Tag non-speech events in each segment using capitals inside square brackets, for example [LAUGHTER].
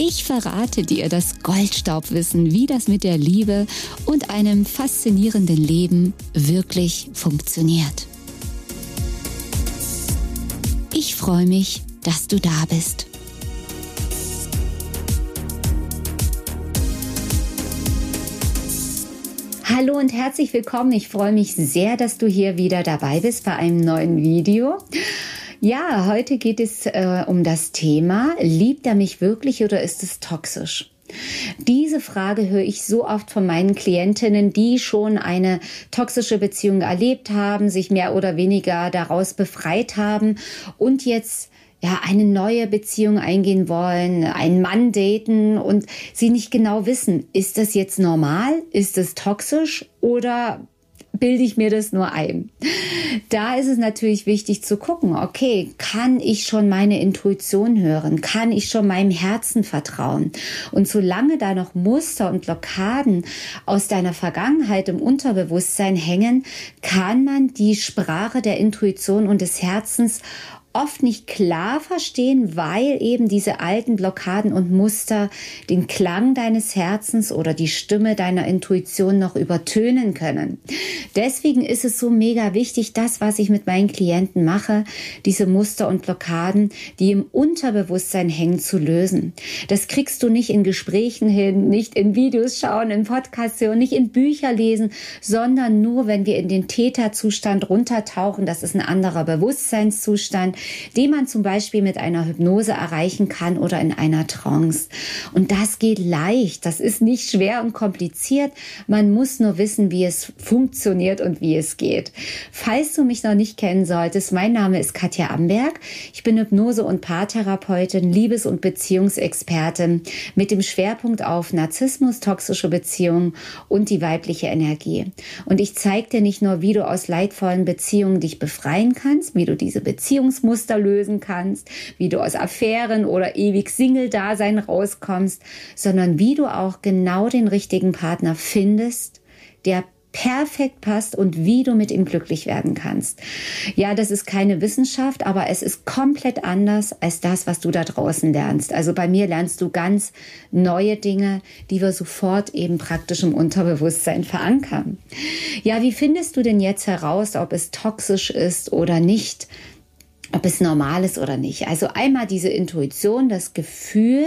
Ich verrate dir das Goldstaubwissen, wie das mit der Liebe und einem faszinierenden Leben wirklich funktioniert. Ich freue mich, dass du da bist. Hallo und herzlich willkommen. Ich freue mich sehr, dass du hier wieder dabei bist bei einem neuen Video. Ja, heute geht es äh, um das Thema, liebt er mich wirklich oder ist es toxisch? Diese Frage höre ich so oft von meinen Klientinnen, die schon eine toxische Beziehung erlebt haben, sich mehr oder weniger daraus befreit haben und jetzt ja, eine neue Beziehung eingehen wollen, einen Mann daten und sie nicht genau wissen, ist das jetzt normal? Ist das toxisch oder bilde ich mir das nur ein. Da ist es natürlich wichtig zu gucken, okay, kann ich schon meine Intuition hören? Kann ich schon meinem Herzen vertrauen? Und solange da noch Muster und Blockaden aus deiner Vergangenheit im Unterbewusstsein hängen, kann man die Sprache der Intuition und des Herzens oft nicht klar verstehen, weil eben diese alten Blockaden und Muster den Klang deines Herzens oder die Stimme deiner Intuition noch übertönen können. Deswegen ist es so mega wichtig, das, was ich mit meinen Klienten mache, diese Muster und Blockaden, die im Unterbewusstsein hängen, zu lösen. Das kriegst du nicht in Gesprächen hin, nicht in Videos schauen, in Podcasts hören, nicht in Bücher lesen, sondern nur, wenn wir in den Täterzustand runtertauchen. Das ist ein anderer Bewusstseinszustand den man zum Beispiel mit einer Hypnose erreichen kann oder in einer Trance. Und das geht leicht. Das ist nicht schwer und kompliziert. Man muss nur wissen, wie es funktioniert und wie es geht. Falls du mich noch nicht kennen solltest, mein Name ist Katja Amberg. Ich bin Hypnose- und Paartherapeutin, Liebes- und Beziehungsexpertin mit dem Schwerpunkt auf Narzissmus, toxische Beziehungen und die weibliche Energie. Und ich zeige dir nicht nur, wie du aus leidvollen Beziehungen dich befreien kannst, wie du diese Beziehungsmuster Muster lösen kannst, wie du aus Affären oder ewig Single-Dasein rauskommst, sondern wie du auch genau den richtigen Partner findest, der perfekt passt und wie du mit ihm glücklich werden kannst. Ja, das ist keine Wissenschaft, aber es ist komplett anders als das, was du da draußen lernst. Also bei mir lernst du ganz neue Dinge, die wir sofort eben praktisch im Unterbewusstsein verankern. Ja, wie findest du denn jetzt heraus, ob es toxisch ist oder nicht? Ob es normal ist oder nicht. Also einmal diese Intuition, das Gefühl,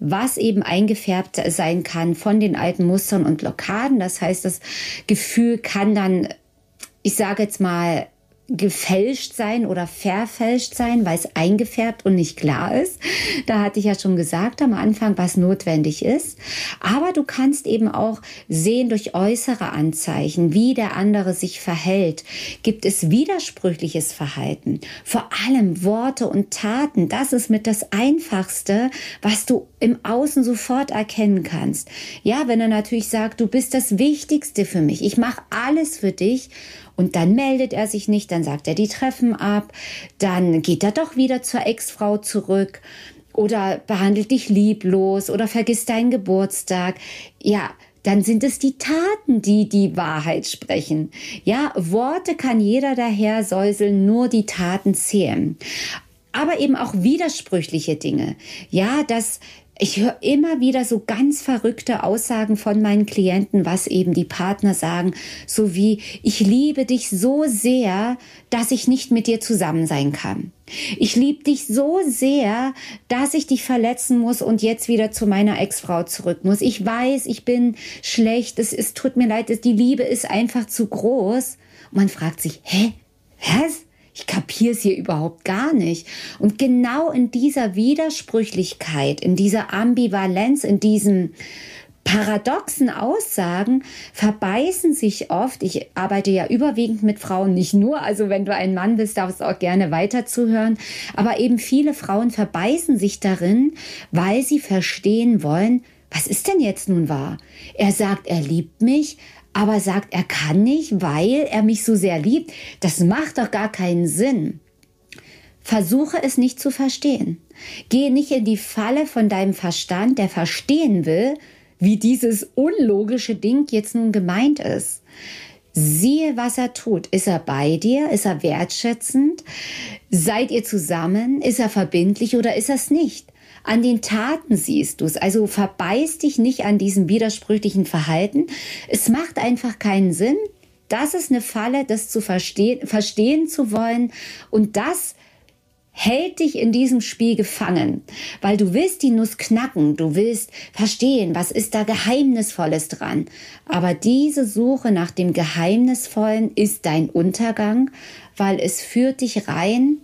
was eben eingefärbt sein kann von den alten Mustern und Blockaden. Das heißt, das Gefühl kann dann, ich sage jetzt mal, gefälscht sein oder verfälscht sein, weil es eingefärbt und nicht klar ist. Da hatte ich ja schon gesagt am Anfang, was notwendig ist. Aber du kannst eben auch sehen durch äußere Anzeichen, wie der andere sich verhält. Gibt es widersprüchliches Verhalten? Vor allem Worte und Taten. Das ist mit das Einfachste, was du im Außen sofort erkennen kannst. Ja, wenn er natürlich sagt, du bist das Wichtigste für mich. Ich mache alles für dich und dann meldet er sich nicht, dann sagt er die Treffen ab, dann geht er doch wieder zur Ex-Frau zurück oder behandelt dich lieblos oder vergisst deinen Geburtstag. Ja, dann sind es die Taten, die die Wahrheit sprechen. Ja, Worte kann jeder daher säuseln, nur die Taten zählen. Aber eben auch widersprüchliche Dinge. Ja, dass ich höre immer wieder so ganz verrückte Aussagen von meinen Klienten, was eben die Partner sagen, so wie ich liebe dich so sehr, dass ich nicht mit dir zusammen sein kann. Ich liebe dich so sehr, dass ich dich verletzen muss und jetzt wieder zu meiner Ex-Frau zurück muss. Ich weiß, ich bin schlecht, es, es tut mir leid, die Liebe ist einfach zu groß. Und man fragt sich, hä, was? Ich kapiere es hier überhaupt gar nicht. Und genau in dieser Widersprüchlichkeit, in dieser Ambivalenz, in diesem paradoxen Aussagen verbeißen sich oft. Ich arbeite ja überwiegend mit Frauen, nicht nur. Also wenn du ein Mann bist, darfst du auch gerne weiter zuhören. Aber eben viele Frauen verbeißen sich darin, weil sie verstehen wollen, was ist denn jetzt nun wahr? Er sagt, er liebt mich, aber sagt, er kann nicht, weil er mich so sehr liebt. Das macht doch gar keinen Sinn. Versuche es nicht zu verstehen. Gehe nicht in die Falle von deinem Verstand, der verstehen will, wie dieses unlogische Ding jetzt nun gemeint ist. Siehe, was er tut. Ist er bei dir? Ist er wertschätzend? Seid ihr zusammen? Ist er verbindlich oder ist er es nicht? An den Taten siehst du es. Also verbeiß dich nicht an diesem widersprüchlichen Verhalten. Es macht einfach keinen Sinn. Das ist eine Falle, das zu verstehen, verstehen zu wollen. Und das hält dich in diesem Spiel gefangen, weil du willst die Nuss knacken, du willst verstehen, was ist da Geheimnisvolles dran. Aber diese Suche nach dem Geheimnisvollen ist dein Untergang, weil es führt dich rein,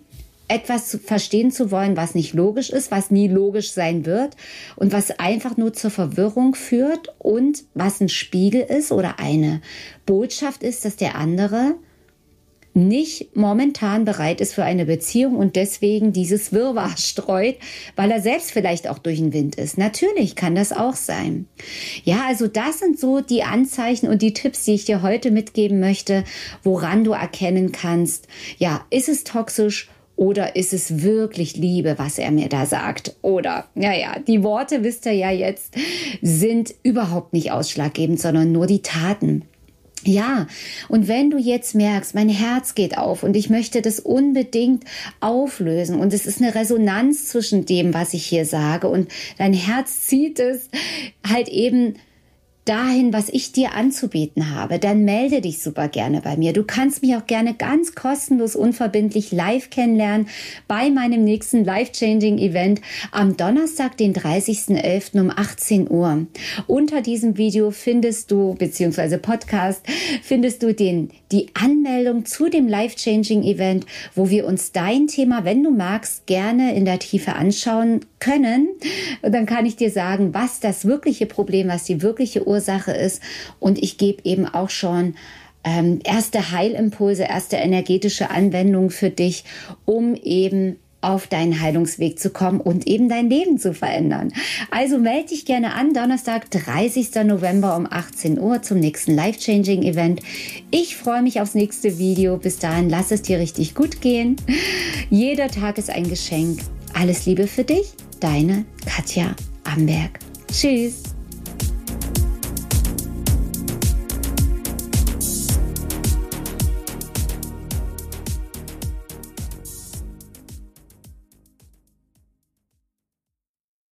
etwas zu verstehen zu wollen, was nicht logisch ist, was nie logisch sein wird und was einfach nur zur Verwirrung führt und was ein Spiegel ist oder eine Botschaft ist, dass der andere nicht momentan bereit ist für eine Beziehung und deswegen dieses Wirrwarr [LAUGHS] streut, weil er selbst vielleicht auch durch den Wind ist. Natürlich kann das auch sein. Ja, also das sind so die Anzeichen und die Tipps, die ich dir heute mitgeben möchte, woran du erkennen kannst, ja, ist es toxisch oder ist es wirklich Liebe, was er mir da sagt? Oder, naja, die Worte, wisst ihr ja jetzt, sind überhaupt nicht ausschlaggebend, sondern nur die Taten. Ja, und wenn du jetzt merkst, mein Herz geht auf und ich möchte das unbedingt auflösen und es ist eine Resonanz zwischen dem, was ich hier sage und dein Herz zieht es halt eben dahin, was ich dir anzubieten habe, dann melde dich super gerne bei mir. Du kannst mich auch gerne ganz kostenlos, unverbindlich live kennenlernen bei meinem nächsten Life-Changing Event am Donnerstag, den 30.11. um 18 Uhr. Unter diesem Video findest du, beziehungsweise Podcast, findest du den, die Anmeldung zu dem Life-Changing Event, wo wir uns dein Thema, wenn du magst, gerne in der Tiefe anschauen können. Und dann kann ich dir sagen, was das wirkliche Problem, was die wirkliche Ursache ist. Und ich gebe eben auch schon ähm, erste Heilimpulse, erste energetische Anwendungen für dich, um eben auf deinen Heilungsweg zu kommen und eben dein Leben zu verändern. Also melde dich gerne an, Donnerstag, 30. November um 18 Uhr zum nächsten Life-Changing Event. Ich freue mich aufs nächste Video. Bis dahin, lass es dir richtig gut gehen. Jeder Tag ist ein Geschenk. Alles Liebe für dich, deine Katja Amberg. Tschüss.